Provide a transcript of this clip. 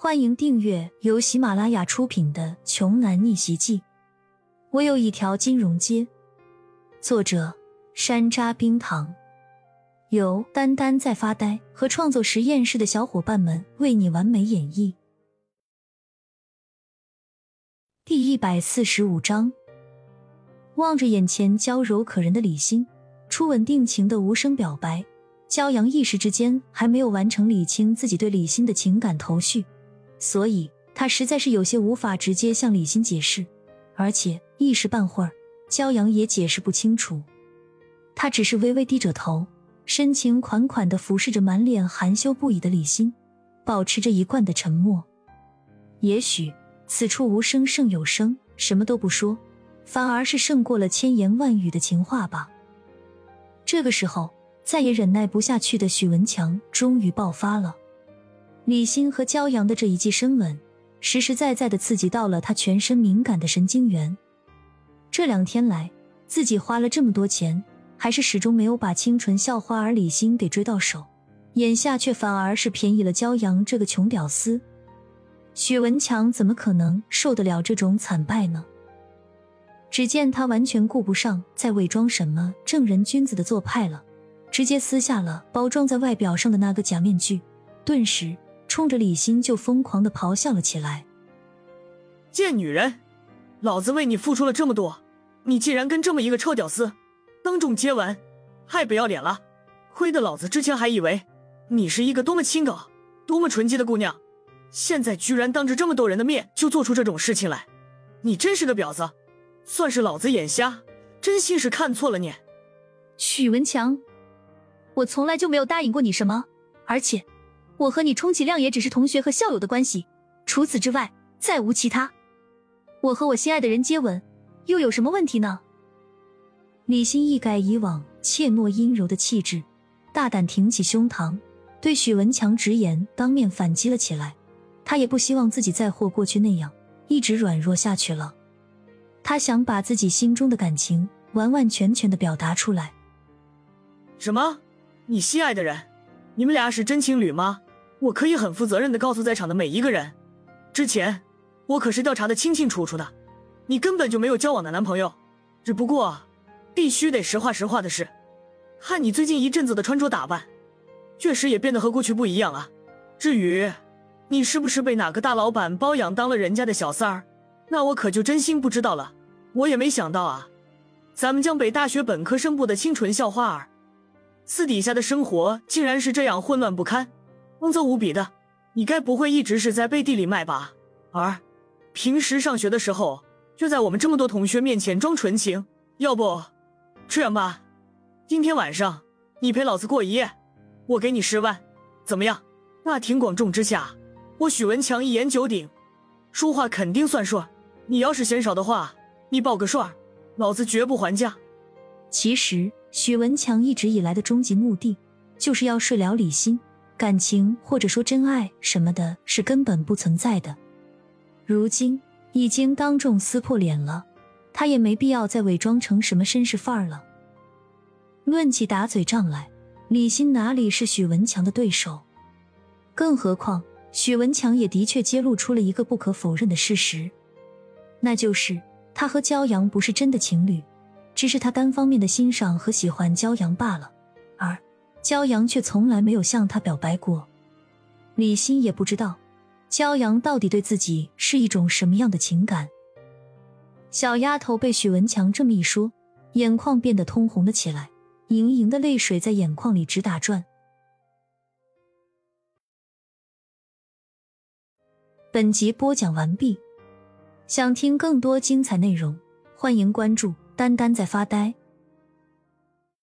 欢迎订阅由喜马拉雅出品的《穷男逆袭记》。我有一条金融街。作者：山楂冰糖，由丹丹在发呆和创作实验室的小伙伴们为你完美演绎。第一百四十五章，望着眼前娇柔可人的李欣，初吻定情的无声表白，骄阳一时之间还没有完成理清自己对李欣的情感头绪。所以他实在是有些无法直接向李欣解释，而且一时半会儿，骄阳也解释不清楚。他只是微微低着头，深情款款的俯视着满脸含羞不已的李欣，保持着一贯的沉默。也许此处无声胜有声，什么都不说，反而是胜过了千言万语的情话吧。这个时候，再也忍耐不下去的许文强终于爆发了。李欣和骄阳的这一记深吻，实实在在的刺激到了他全身敏感的神经元。这两天来，自己花了这么多钱，还是始终没有把清纯校花儿李欣给追到手，眼下却反而是便宜了骄阳这个穷屌丝。许文强怎么可能受得了这种惨败呢？只见他完全顾不上再伪装什么正人君子的做派了，直接撕下了包装在外表上的那个假面具，顿时。冲着李欣就疯狂的咆哮了起来！贱女人，老子为你付出了这么多，你竟然跟这么一个臭屌丝当众接吻，太不要脸了！亏得老子之前还以为你是一个多么清高、多么纯洁的姑娘，现在居然当着这么多人的面就做出这种事情来，你真是个婊子！算是老子眼瞎，真心是看错了你。许文强，我从来就没有答应过你什么，而且。我和你充其量也只是同学和校友的关系，除此之外再无其他。我和我心爱的人接吻，又有什么问题呢？李欣一改以往怯懦阴柔的气质，大胆挺起胸膛，对许文强直言，当面反击了起来。他也不希望自己再或过去那样一直软弱下去了。他想把自己心中的感情完完全全的表达出来。什么？你心爱的人？你们俩是真情侣吗？我可以很负责任的告诉在场的每一个人，之前我可是调查的清清楚楚的，你根本就没有交往的男朋友。只不过，必须得实话实话的是，看你最近一阵子的穿着打扮，确实也变得和过去不一样了。至于你是不是被哪个大老板包养当了人家的小三儿，那我可就真心不知道了。我也没想到啊，咱们江北大学本科生部的清纯校花儿，私底下的生活竟然是这样混乱不堪。肮脏无比的，你该不会一直是在背地里卖吧？而平时上学的时候，就在我们这么多同学面前装纯情。要不这样吧，今天晚上你陪老子过一夜，我给你十万，怎么样？大庭广众之下，我许文强一言九鼎，说话肯定算数。你要是嫌少的话，你报个数，老子绝不还价。其实许文强一直以来的终极目的，就是要睡了李欣。感情或者说真爱什么的，是根本不存在的。如今已经当众撕破脸了，他也没必要再伪装成什么绅士范儿了。论起打嘴仗来，李欣哪里是许文强的对手？更何况许文强也的确揭露出了一个不可否认的事实，那就是他和骄阳不是真的情侣，只是他单方面的欣赏和喜欢骄阳罢了。而骄阳却从来没有向他表白过，李欣也不知道骄阳到底对自己是一种什么样的情感。小丫头被许文强这么一说，眼眶变得通红了起来，盈盈的泪水在眼眶里直打转。本集播讲完毕，想听更多精彩内容，欢迎关注“丹丹在发呆”。